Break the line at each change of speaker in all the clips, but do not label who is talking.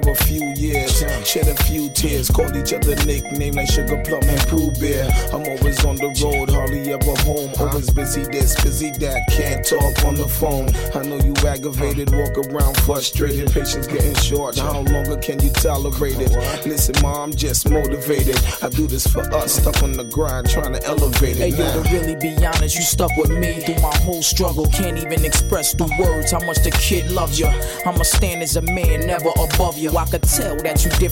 for a shed a few tears, called each other nicknames like Sugar Plum and Pooh Bear. I'm always on the road, hardly ever home. Always busy this, busy that, can't talk on the phone. I know you aggravated, walk around frustrated, patience getting short. How longer can you tolerate it? Listen, ma, I'm just motivated. I do this for us, stuck on the grind, trying to elevate it.
Hey
it.
yo, to really be honest, you stuck with me through my whole struggle. Can't even express through words how much the kid loves you. I'ma stand as a man, never above you. I could tell that you different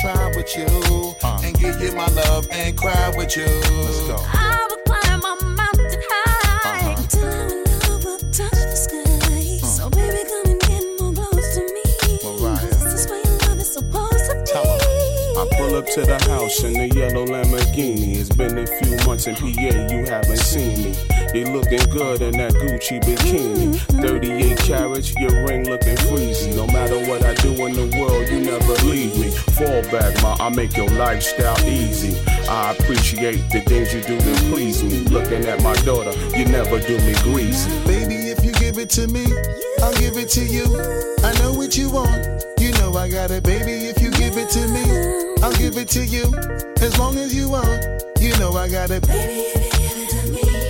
try with you. Uh. And give you my love and cry with you. Let's go.
I will climb a mountain high uh-huh. until our love will touch the sky. So baby, come and get more close to me.
Mariah.
This is where your love is supposed to be.
I pull up to the house in the yellow Lamborghini. It's been a few months in PA, you haven't seen me. You looking good in that Gucci bikini. Mm-hmm. 38 carats, your ring looking freezy. No matter what I do in the world, you never leave me. Fall back, ma, I make your lifestyle easy. I appreciate the things you do to please me. Looking at my daughter, you never do me greasy.
Baby, if you give it to me, I'll give it to you. I know what you want. You know I got it, baby. If you give it to me, I'll give it to you. As long as you want, you know I got it.
Baby, if you give it to me,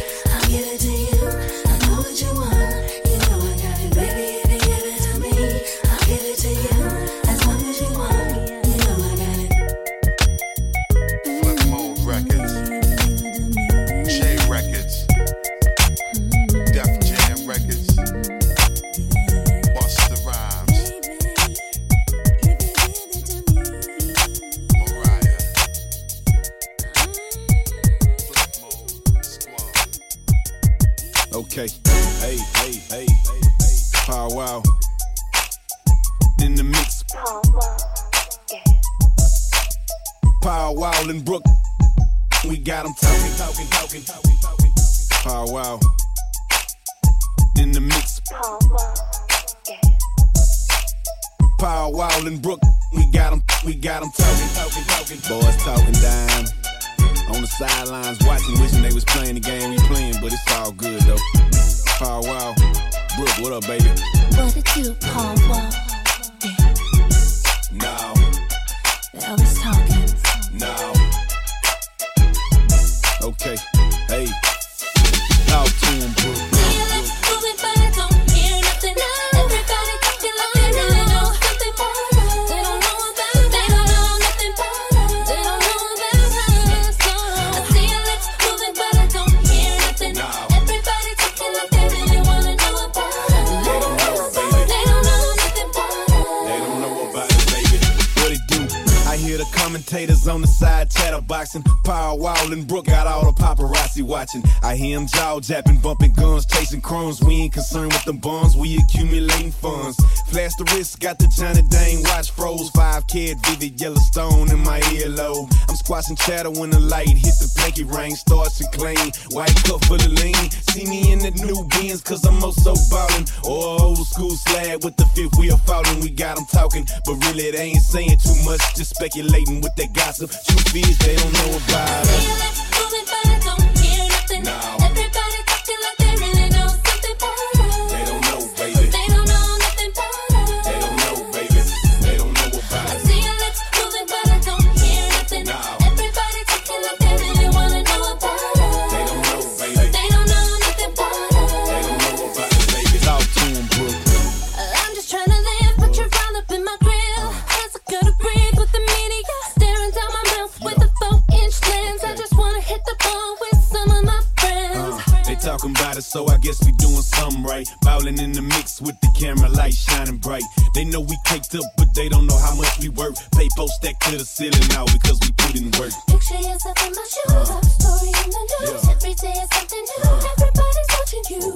crumbs. We ain't concerned with them bonds, we accumulating funds. Flash the wrist, got the Johnny Dang watch froze. Five kid, vivid Yellowstone in my earlobe. I'm squashing chatter when the light hit the pinky ring. Starts to clean, white cup full of lean. See me in the new beans, cause I'm oh also ballin'. Or old school slab with the fifth wheel falling. We got them talking, but really they ain't saying too much. Just speculating with that gossip. Truth is, they don't know about us.
Moving, but I don't hear nothing.
No. So I guess we doing something right. Bowling in the mix with the camera light shining bright. They know we caked up, but they don't know how much we work. Paper stacked to the ceiling now because we put in work.
Picture yourself in my shoes. Top story in the news. Every day is something new. Everybody's watching you.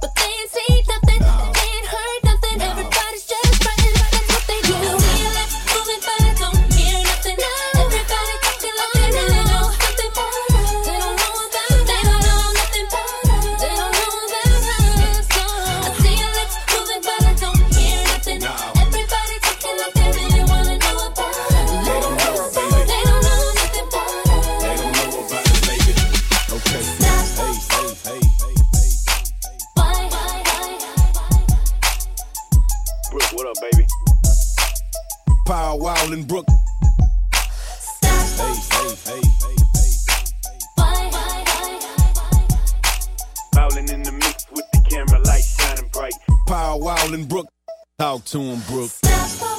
But they ain't
Paul Wall and Brooke.
Stop.
Hey, in the mix with the camera light shining bright. Paul Wall and Brooke. Talk to 'em, Brooke.
Stop, stop, stop.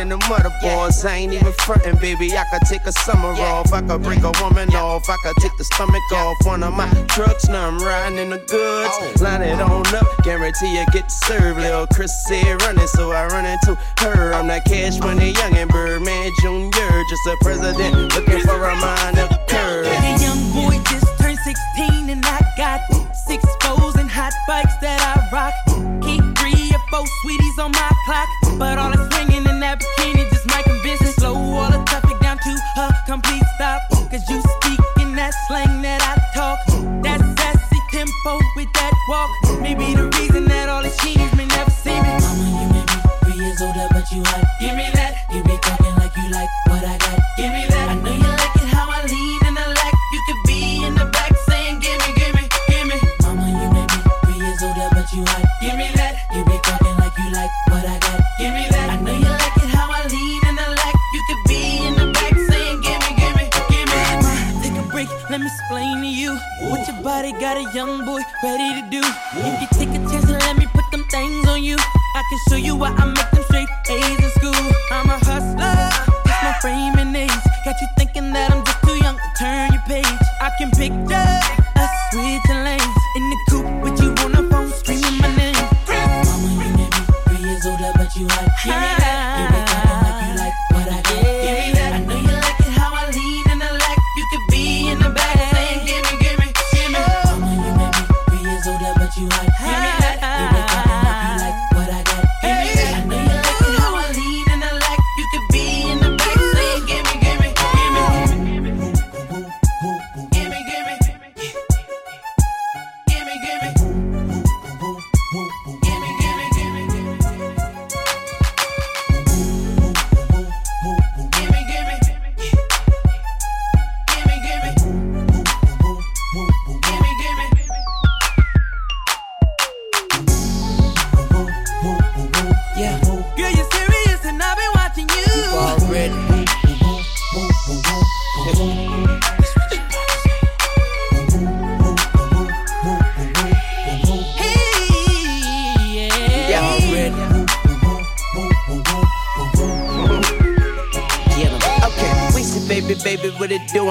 Harder than the motherboards. I ain't even frontin', baby. I could take a summer off. I could break a woman off. I could take the stomach off one of my trucks. Now I'm riding in the goods. Oh. Line it on up, guarantee you get served. Lil' Chris said running, so I run into her. I'm that cash money young and Birdman Jr. Just a president looking for a minor curve.
Hey, young boy just turned 16 and I got six foes and hot bikes that I rock. Keep three or four sweeties on my clock, but all the swinging in that bikini just might convince me. Slow all the traffic down to a complete stop. Cause you speak in that slang that I talk. That sassy tempo with that walk. Maybe the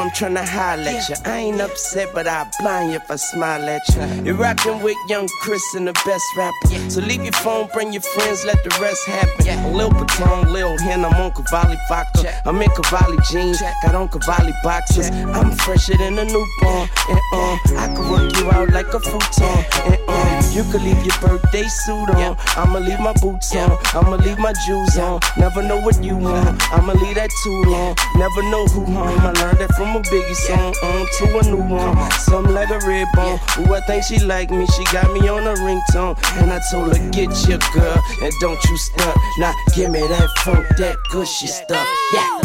I'm
tryna holler at ya. I ain't upset, but I'll blind you if I smile at ya. You're rockin' with young Chris and the best rapper. So leave your phone, bring your friends, let the rest happen. Lil Patron, Lil Hen, I'm on Cavalli vodka. I'm in Cavalli jeans, got on Cavalli boxes. I'm fresher than a newborn, and um, I can work you out like a futon, and um, you could leave your birthday suit on. I'ma leave my boots on, I'ma leave my jewels on. Never know what you want, I'ma leave that too long. Never know who home. I learned that from a Biggie song on to a new one. Something like a red bone. Ooh, I think she like me. She got me on a ringtone, and I told her get your girl and don't you stunt. Now give me that funk, that gushy stuff. Yeah.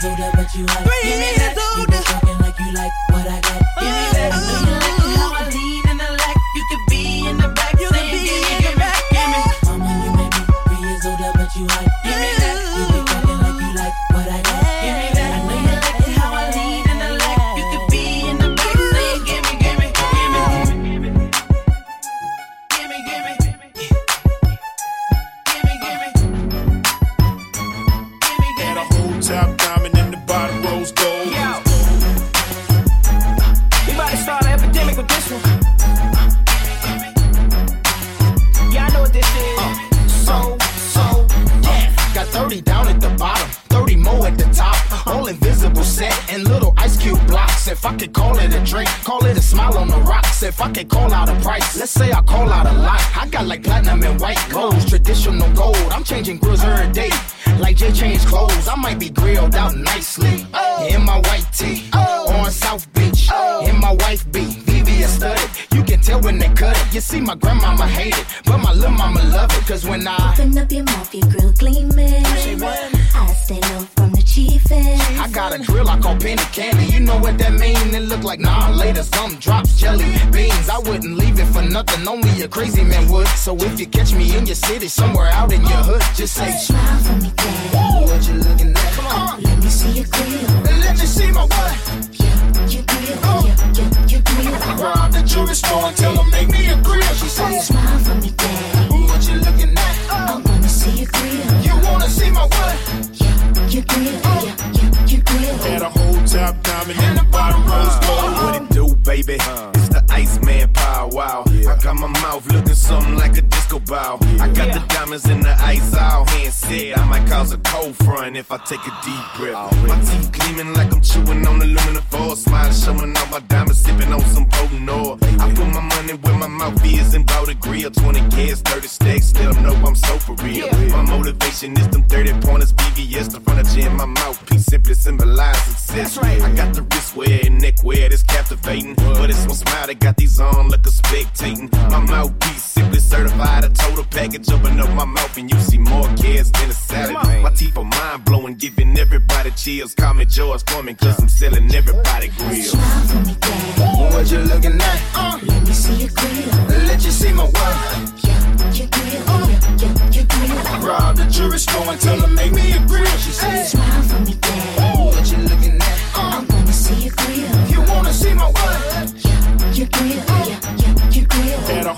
Three
drink, call it a smile on the rocks. If I can call out a price, let's say I call out a lot. I got like platinum and white clothes, traditional gold. I'm changing grills every day. Like Jay changed clothes, I might be grilled out nicely. Oh. In my white tee, oh. on South Beach. Oh. In my wife be VVS studded. You can tell when they cut it. You see, my grandmama hate it, but my little mama love it. Cause when I
Open up your mouth, your grill gleaming. I stay low
I got a grill I call penny candy. You know what that mean? It look like nah later some drops jelly beans. I wouldn't leave it for nothing. Only a crazy man would. So if you catch me in your city, somewhere out in your hood, just say
Smile for me, daddy.
what you looking at. Come on,
Let me see your grill.
let me see my what.
Yeah, your grill. Uh. Yeah, yeah, your grill.
Rob the jewelry store and tell them make me a grill. She says
Smile for me, daddy. Yeah, your grill. Yeah, yeah, your grill.
Had a whole top diamond in the bottom rose gold.
What it do, baby? It's the Iceman Paul Wall. I got my mouth looking something like a disco ball. I got the diamonds in the ice all hand said. I might cause a cold front if I take a deep breath. My teeth gleaming like I'm chewing on aluminum foil. Smile showing all my diamonds, sipping on some potent oil. I put my money where my mouth is and bought a grill. 20 kids, 30 stacks, still know I'm so for real. My motivation is them 30 pointers, VVS, the furniture in my mouthpiece simply symbolize success. right I got the wristwear and neckwear that's captivating. But it's one smile that got these on like a spectating. My mouthpiece simply certified a total package. Open up my mouth and you see more kids than a salad. My teeth are mind blowing, giving everybody chills. Call me George Foreman, cause I'm selling everybody grills.
Smile for me, daddy.
What you looking at?
Uh, let me see your grill.
Let you see my what?
Yeah, your grill. Yeah, yeah, your grill.
Rob the jewelry store and tell them make me a grill. She says
Smile for me, daddy.
what you looking at?
Uh, I wanna see your grill.
You Listen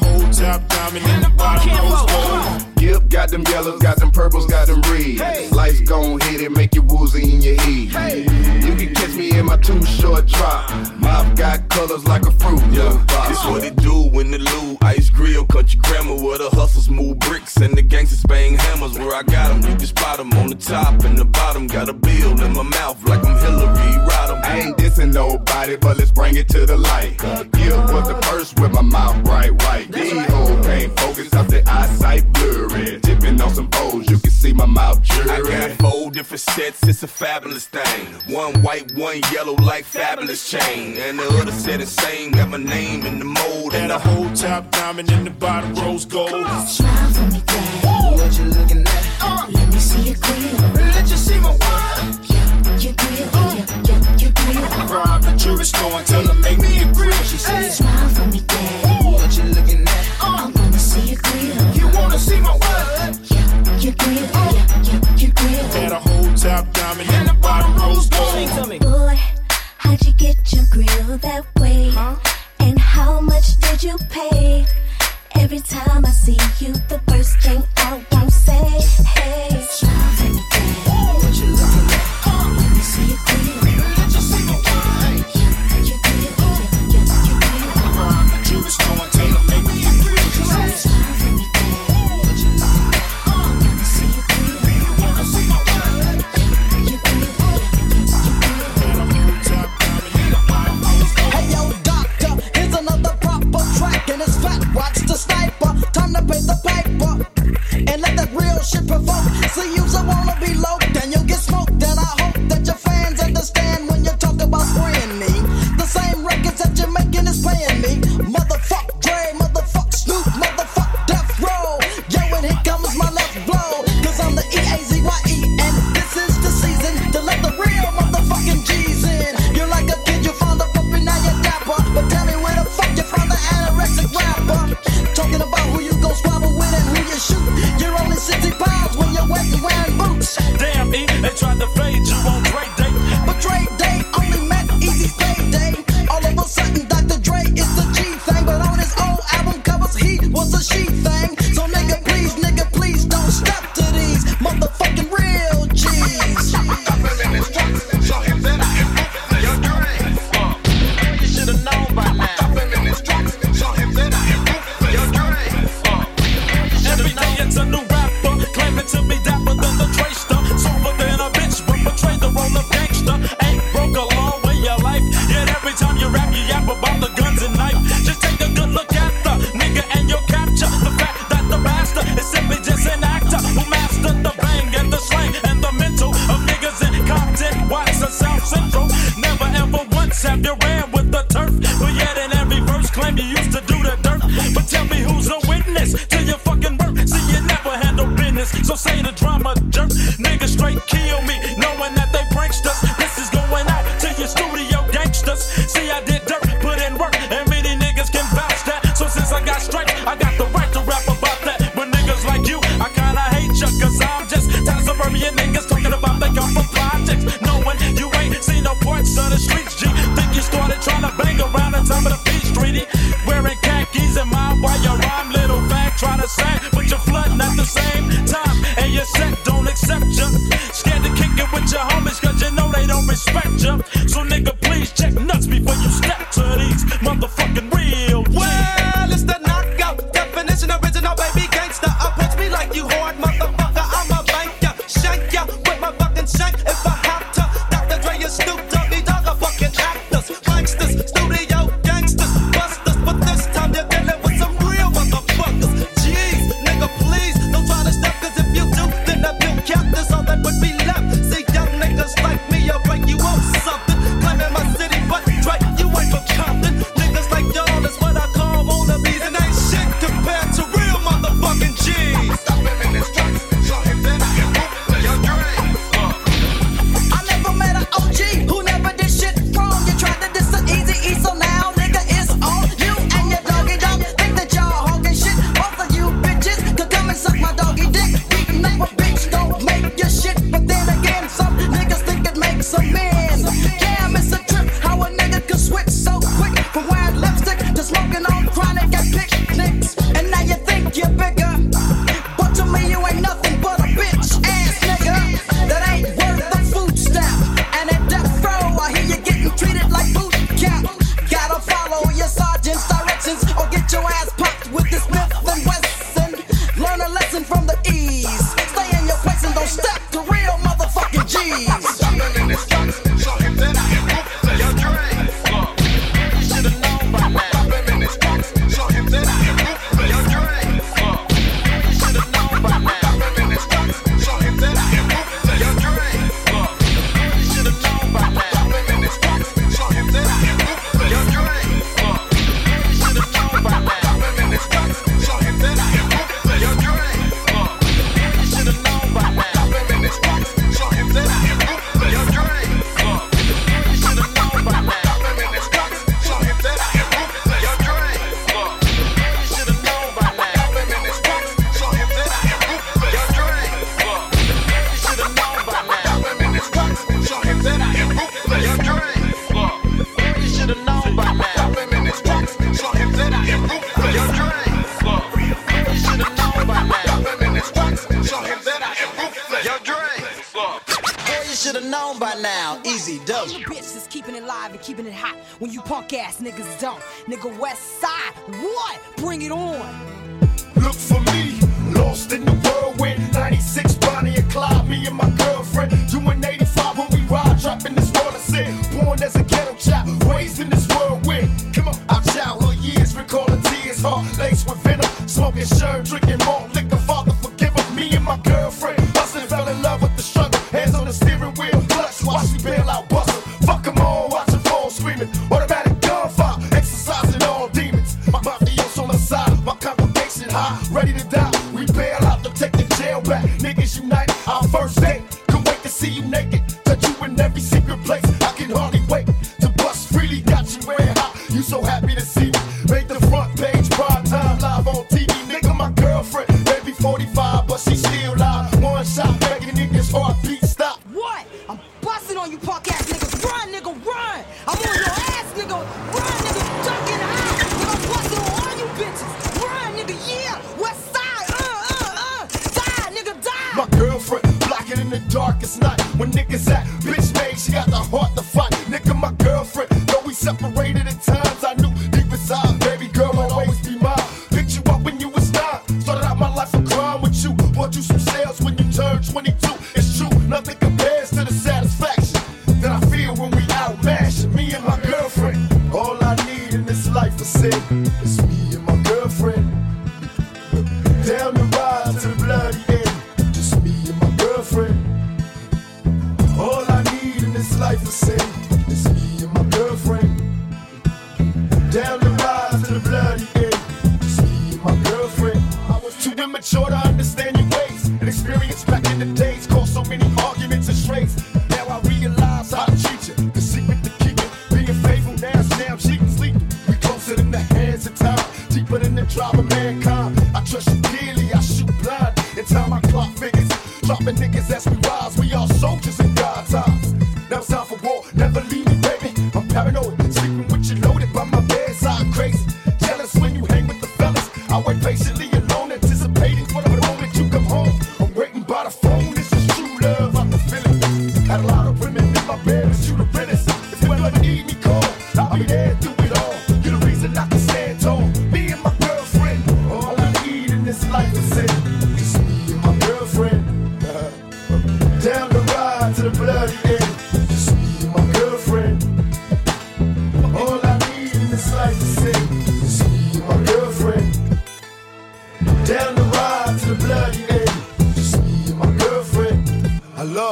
whole
top diamond in the bottom goes gold
up, got them yellows, got them purples, got them reds.
Hey.
Lights gon' hit it, make you woozy in your head. Hey. You can catch me in my two short drop. Mouth got colors like a fruit. Yeah,
this what it do when the loot. ice grill, country grammar, where the hustlers move bricks and the gangsters bang hammers. Where I got them, you can spot them on the top and the bottom. Got a bill in my mouth like I'm Hillary Rodham.
I ain't dissing nobody, but let's bring it to the light. Gill was the first with my mouth bright white. These hoes can't focus, I said eyesight blurry head, dipping on some O's. You can see my mouth jury.
I got four different sets, it's a fabulous thing. One white, one yellow, like fabulous chain. And the other set is same, got my name in the mold.
And, the whole top diamond in the bottom rose gold.
Smile for me, dad.
What you looking at? Uh.
Let me see your grill.
Let you see my what?
Yeah, you grill. Uh. Yeah, yeah, your grill.
Rob the jewelry store and tell her make me a grill. She said, hey.
Smile for me,
dad. And
how'd you get your grill that way? And how much did you pay? Every time I see you, the first thing I
want to
say,
hey.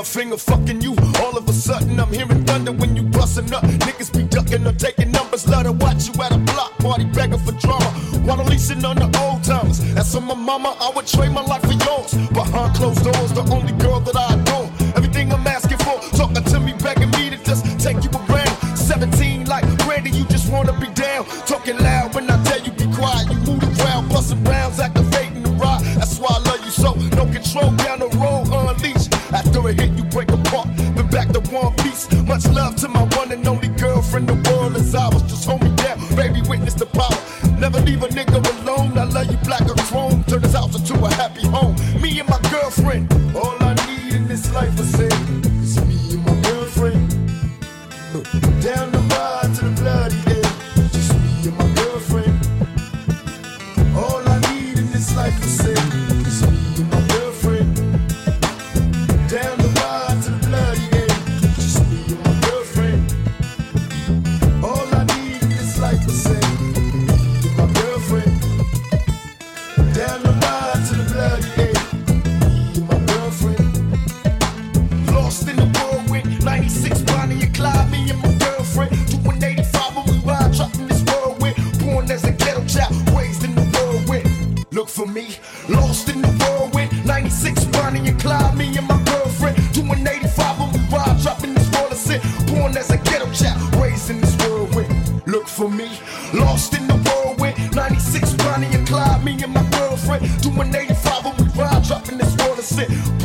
finger fucking you. All of a sudden, I'm hearing thunder when you bustin' up. Niggas be ducking or taking numbers. Love to watch you at a block party begging for drama. Why don't leasing on the old times. That's for my mama, I would trade my life for yours. Behind closed doors, the only girl that I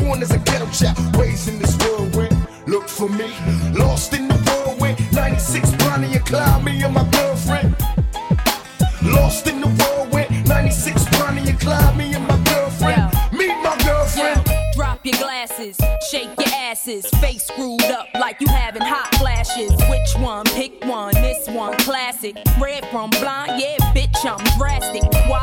born as a ghetto child, raised in this whirlwind. Look for me, lost in the whirlwind. 96 Bonnie and Clyde, me and my girlfriend. Lost in the whirlwind. 96 Bonnie and Clyde, me and my girlfriend. Meet my girlfriend.
Drop your glasses, shake your asses, face screwed up like you having hot flashes. Which one? Pick one. This one, classic. Red from blind, yeah, bitch, I'm drastic.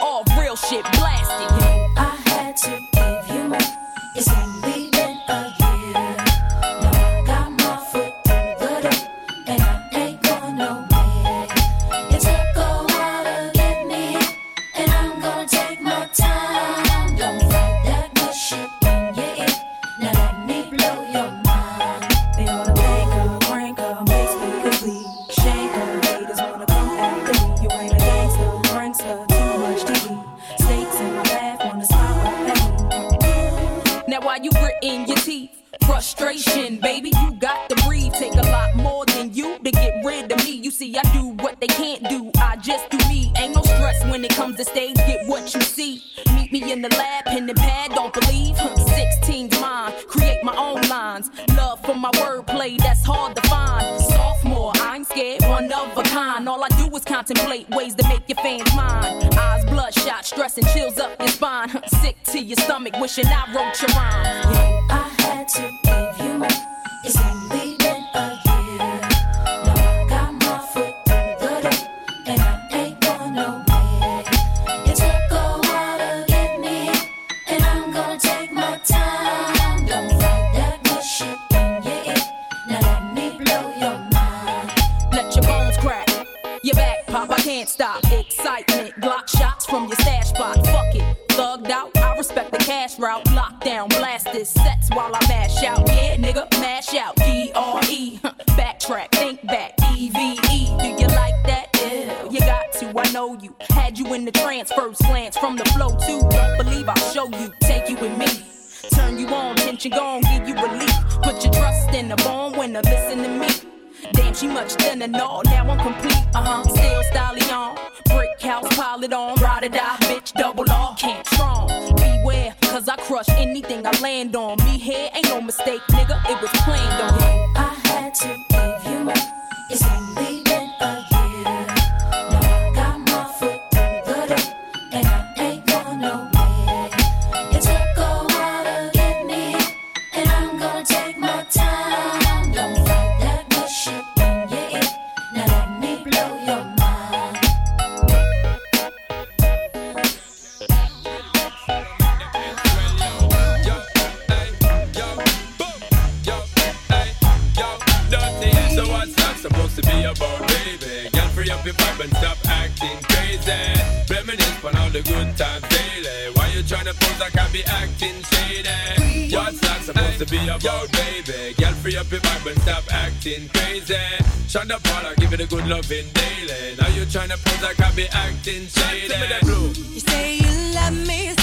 off real shit.
Black The
stage get what you see. Meet me in the lab, pen and pad, don't believe. 16's mine, create my own lines. Love for my wordplay, that's hard to find. Sophomore, I ain't scared, one of a kind. All I do is contemplate ways to make your fans mine. Eyes bloodshot, stress and chills up your spine. Sick to your stomach, wishing I wrote your
rhyme. the good
loving daily. Now you tryna pose like I be acting shady.
You say you love me.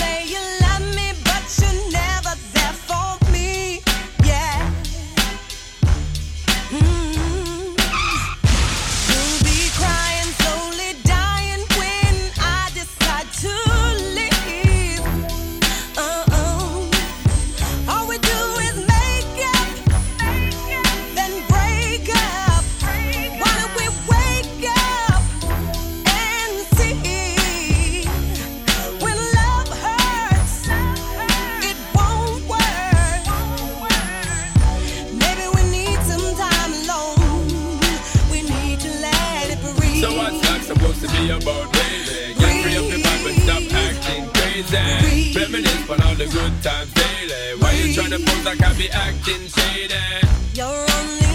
good time feeling. Why you tryna pose like I be acting shady?
You're only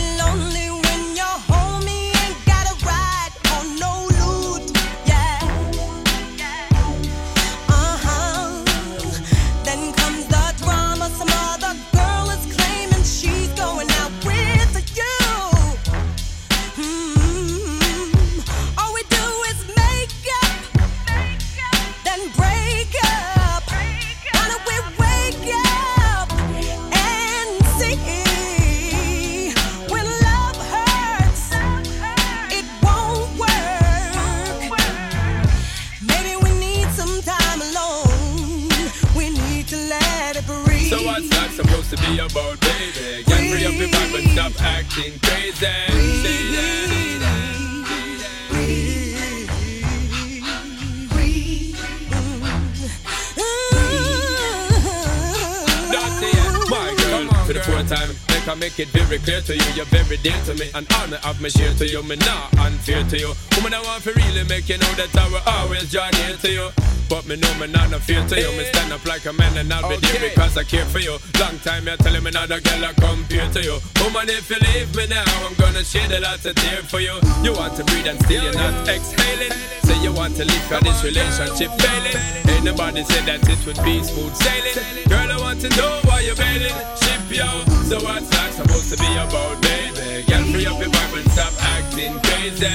like I make it very clear to you, you're very dear to me. and honor of me share to you, me not unfair to you. Woman, I want to really make you know that I will always draw near to you. But me know me not no fear to you. Me stand up like a man and I'll be okay. there because I care for you. Long time you're telling me not a girl I compare to you. Woman, if you leave me now, I'm gonna shed a lot of tears for you. You want to breathe and still you're not exhaling. Say you want to leave cause this relationship failing. Ain't nobody said that it would be smooth sailing. Girl, I want to know why you're bailing. Ship yo. So what's that supposed to be about, baby? Girl, free up your vibe and stop acting crazy.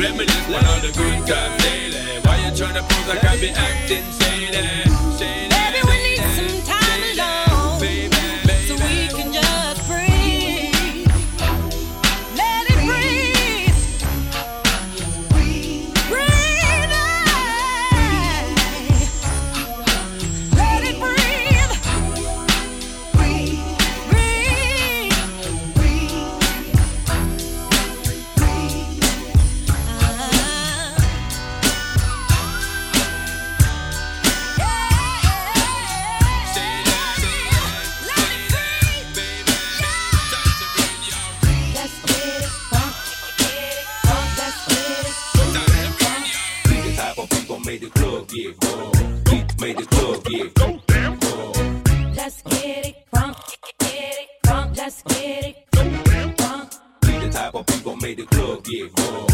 Reminisce on all the good times daily. Why you tryna pose like I be acting shady? shady.
get hard.
We made the club get go damn hard.
Let's get it crunk, get it crunk, let's get it crunk.
We the type of people made the club get
hard.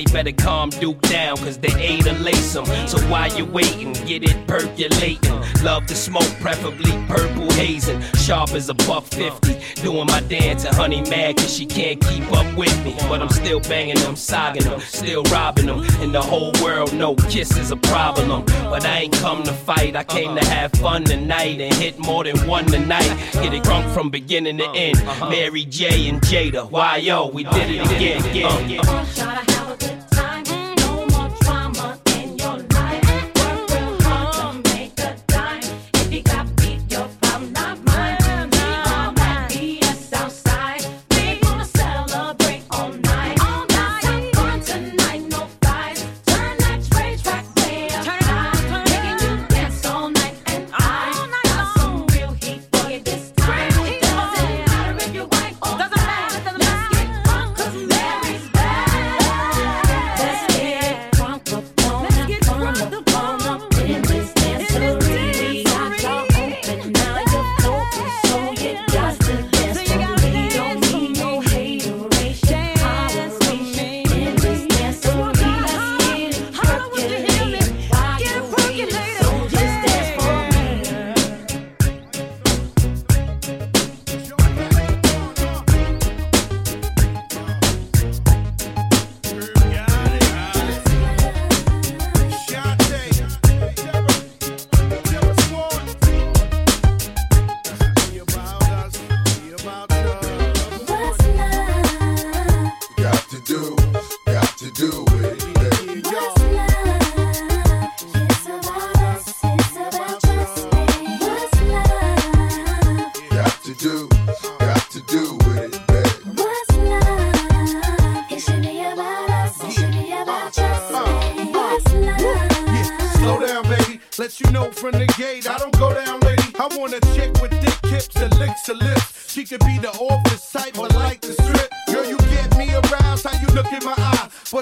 somebody
better calm Duke down, cause they ate a lace. So while you waiting, get it percolating. Love to smoke, preferably purple hazing. Sharp as a Buff 50. Doing my dance, and honey mad cause she can't keep up with me. But I'm still banging them, sogging them, still robbing them. And the whole world no kiss is a problem. But I ain't come to fight, I came to have fun tonight and hit more than one tonight. Get it drunk from beginning to end. Uh-huh. Mary J and Jada, why yo, we did it again.
again, again. Uh.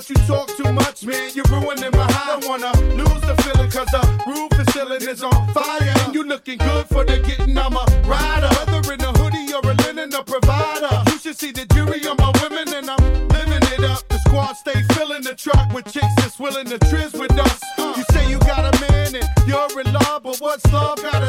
You
talk too much, man. You're ruining my high. I wanna lose the feeling, cause the roof the ceiling is on fire. And you looking good for the getting. I'm a rider. Whether in a hoodie or a linen, a provider. You should see the jury on my women, and I'm living it up. The squad stay filling the truck with chicks that's willing to trizz with us. You say you got a man and you're in love, but what's love
got
a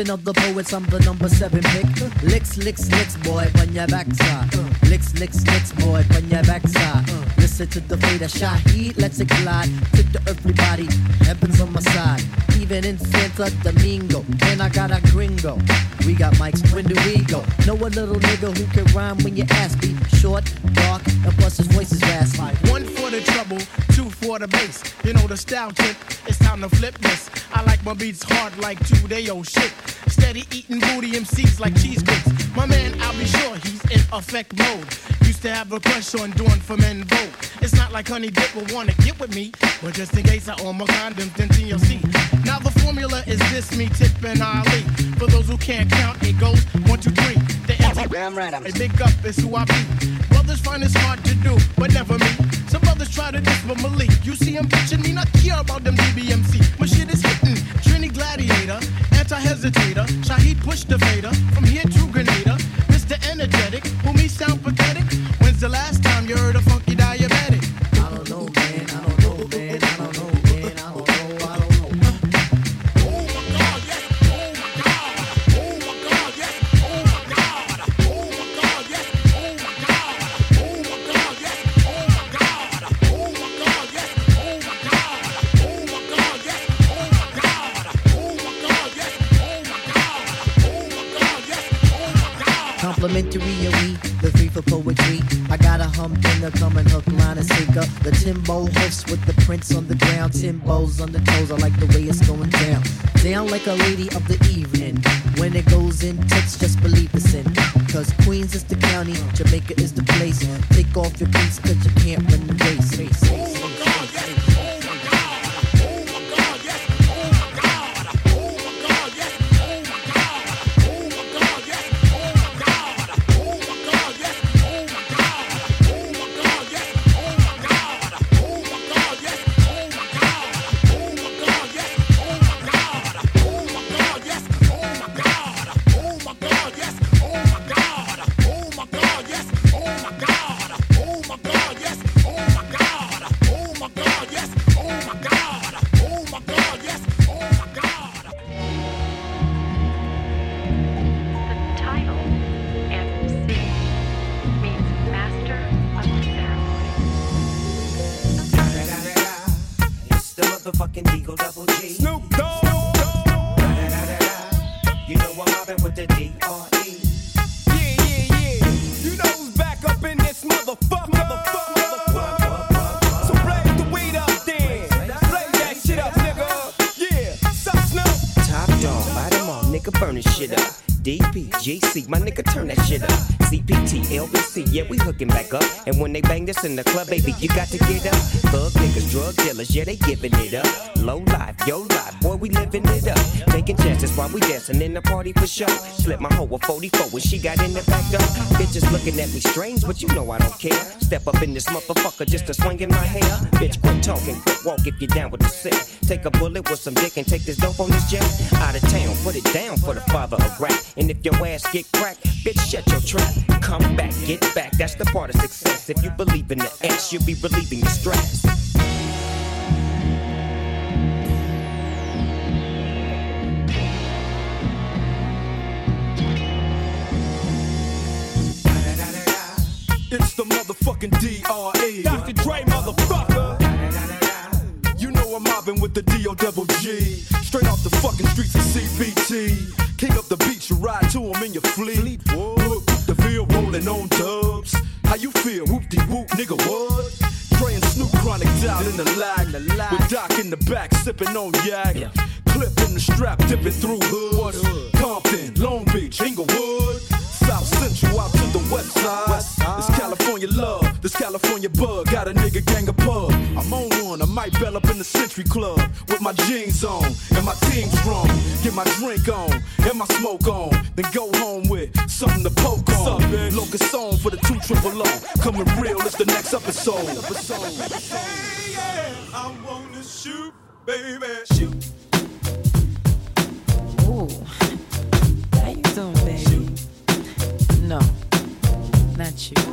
Of the poets, I'm the number seven pick. Licks, licks, licks, boy, on your backside. Licks, licks, licks, boy, on your backside. Listen to the fader, Shaheed, let's it glide. To the earthly body, heaven's on my side. Even in Santo Domingo, and I got a gringo. We got mics, when do we go? Know a little nigga who can rhyme when your ass be short, dark, and plus his voice is raspy.
One for the trouble, two for the bass. You know the style tip, it's time to flip this. I like my beats hard like two day old shit. Steady eating booty MCs like cheese grits. My man, I'll be sure he's in effect mode. Used to have a crush on doing for men vote. It's not like Honey Dip will wanna get with me, but just in case I own my condoms, then TLC. Now the formula is this, me, Tip, and Ali. For those who can't count, it goes one, two, three. The I'm right, I'm A big up is who I be. Brothers find it's hard to do, but never me. Some others try to diss, but Malik. You see him bitching me, not care about them DBMC. My shit is hitting. Trini Gladiator, anti-hesitator. Shaheed push the fader. From here to Grenada. Mr. Energetic, A
humdinger coming hook, line, and sinker. The Timbo hoofs with the prints on the ground. Timbo's on the toes. I like the way it's going down. Down like a lady of the evening. When it goes in, text, just believe it's in. Cause Queens is the county, Jamaica is the place. Take off your beats cause you can't run the race.
You got to get up. Thug niggas, drug dealers, yeah, they giving it up. Low life, yo life, boy, we living it up. Taking chances while we dancing in the party for sure. Slip my hoe a 44 when she got in the back door. Bitches looking at me strange, but you know I don't care. Step up in this motherfucker just to swing in my hair. Bitch, quit talking, quit walk if you're down with the sick. Take a bullet with some dick and take this dope on this jet. Out of town, put it down for the father of rap. And if your ass get cracked, bitch, shut your trap. Come back, get back, that's the part of success. If you believe in the ass, you'll be relieving your stress.
Motherfucking D.R.E. Dr. Dre, motherfucker. You know I'm mobbing with the D.O. double G. Straight off the fucking streets of CPT. King up the beach, you ride to him in your fleet. Look, the feel rolling on dubs. How you feel? Whoop de whoop, nigga, what? Dre and Snoop chronic down in the lag. With Doc in the back, sipping on yak. Clip in the strap, dipping through hood. Compton, Long Beach, Inglewood. South Central out to the west side. This California love, this California bug. Got a nigga gang of pub. I'm on one, I might bell up in the Century Club. With my jeans on and my team strong. Get my drink on and my smoke on. Then go home with something to poke on. Locust song for the two triple O. Coming real, it's the next episode.
I wanna shoot
baby. Shoot.
Ooh. How you doing, baby? No, not you. You,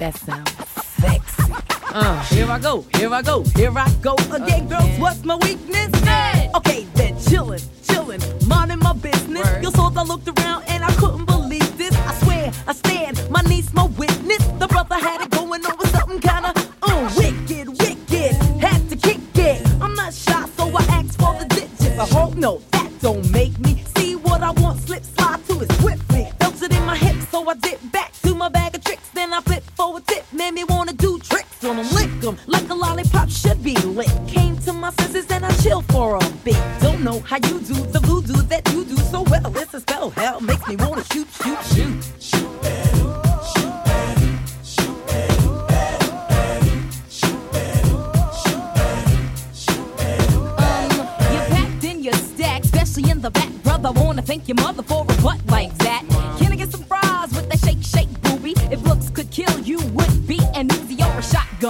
That sounds sexy.
Uh, here I go, here I go, here I go again, girls. What's my weakness? Okay, then chillin', chillin', minding my business. You saw I looked around and I couldn't believe this. I swear, I stand, my niece, my witness. The brother had it going on with something kinda uh, wicked, wicked. Had to kick it. I'm not shy, so I asked for the digits. I hope no, that don't make me see what I want. Slip, slide to it swiftly. Felt it in my hips, so I dip back to my bag of tricks. A tip, made me wanna do tricks on them, lick 'em like a lollipop should be lit. Came to my senses and I chill for a bit. Don't know how you do the voodoo that you do so well. It's a spell, hell makes me wanna shoot, shoot, shoot.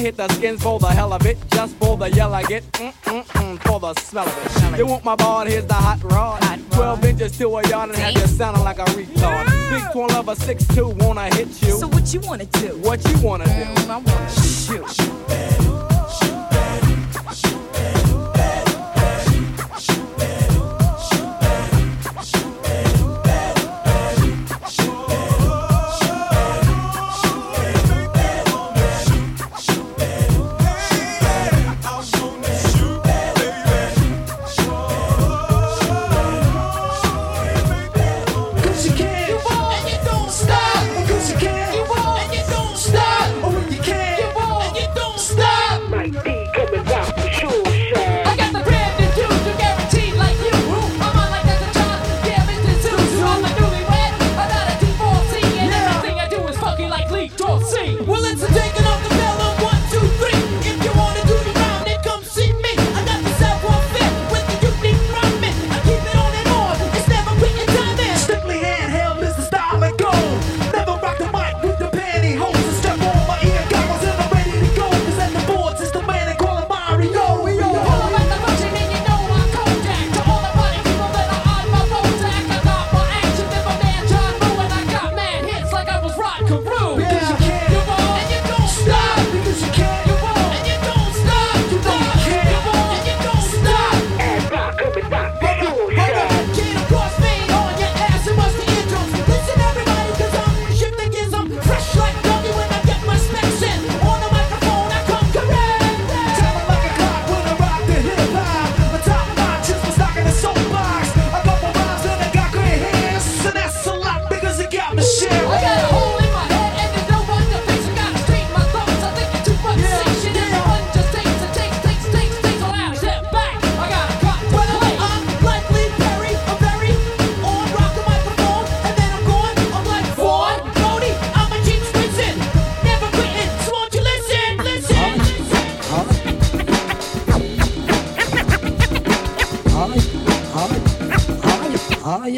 I
hit the skins for the hell of it, just for the yell I get, mm mm mm, for the smell of it. You want my ball? Here's the hot rod. Twelve inches to a yard and have you sounding like a retard. Big twin lover, six two, wanna hit you. So
what you wanna do?
What you wanna do?
I wanna shoot.
Cause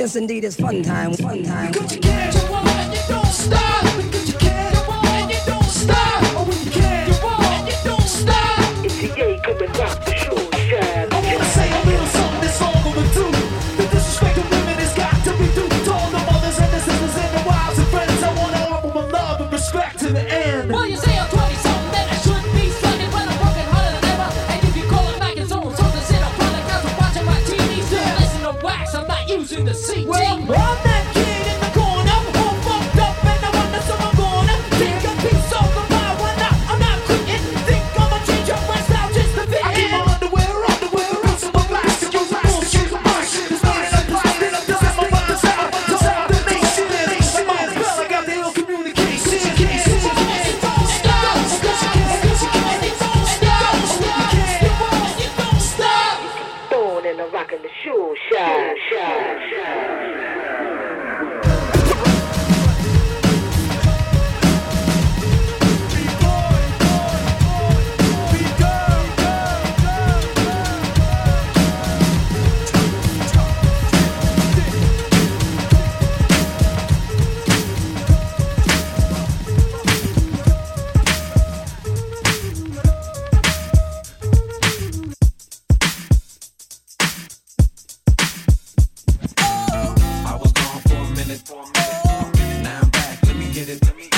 Yes, indeed, it's fun time. Fun time.
Put your cash on and you don't stop. Put your cash on and you don't stop. Oh, when you
cash on and
you
don't stop. It's the A coming back. get it.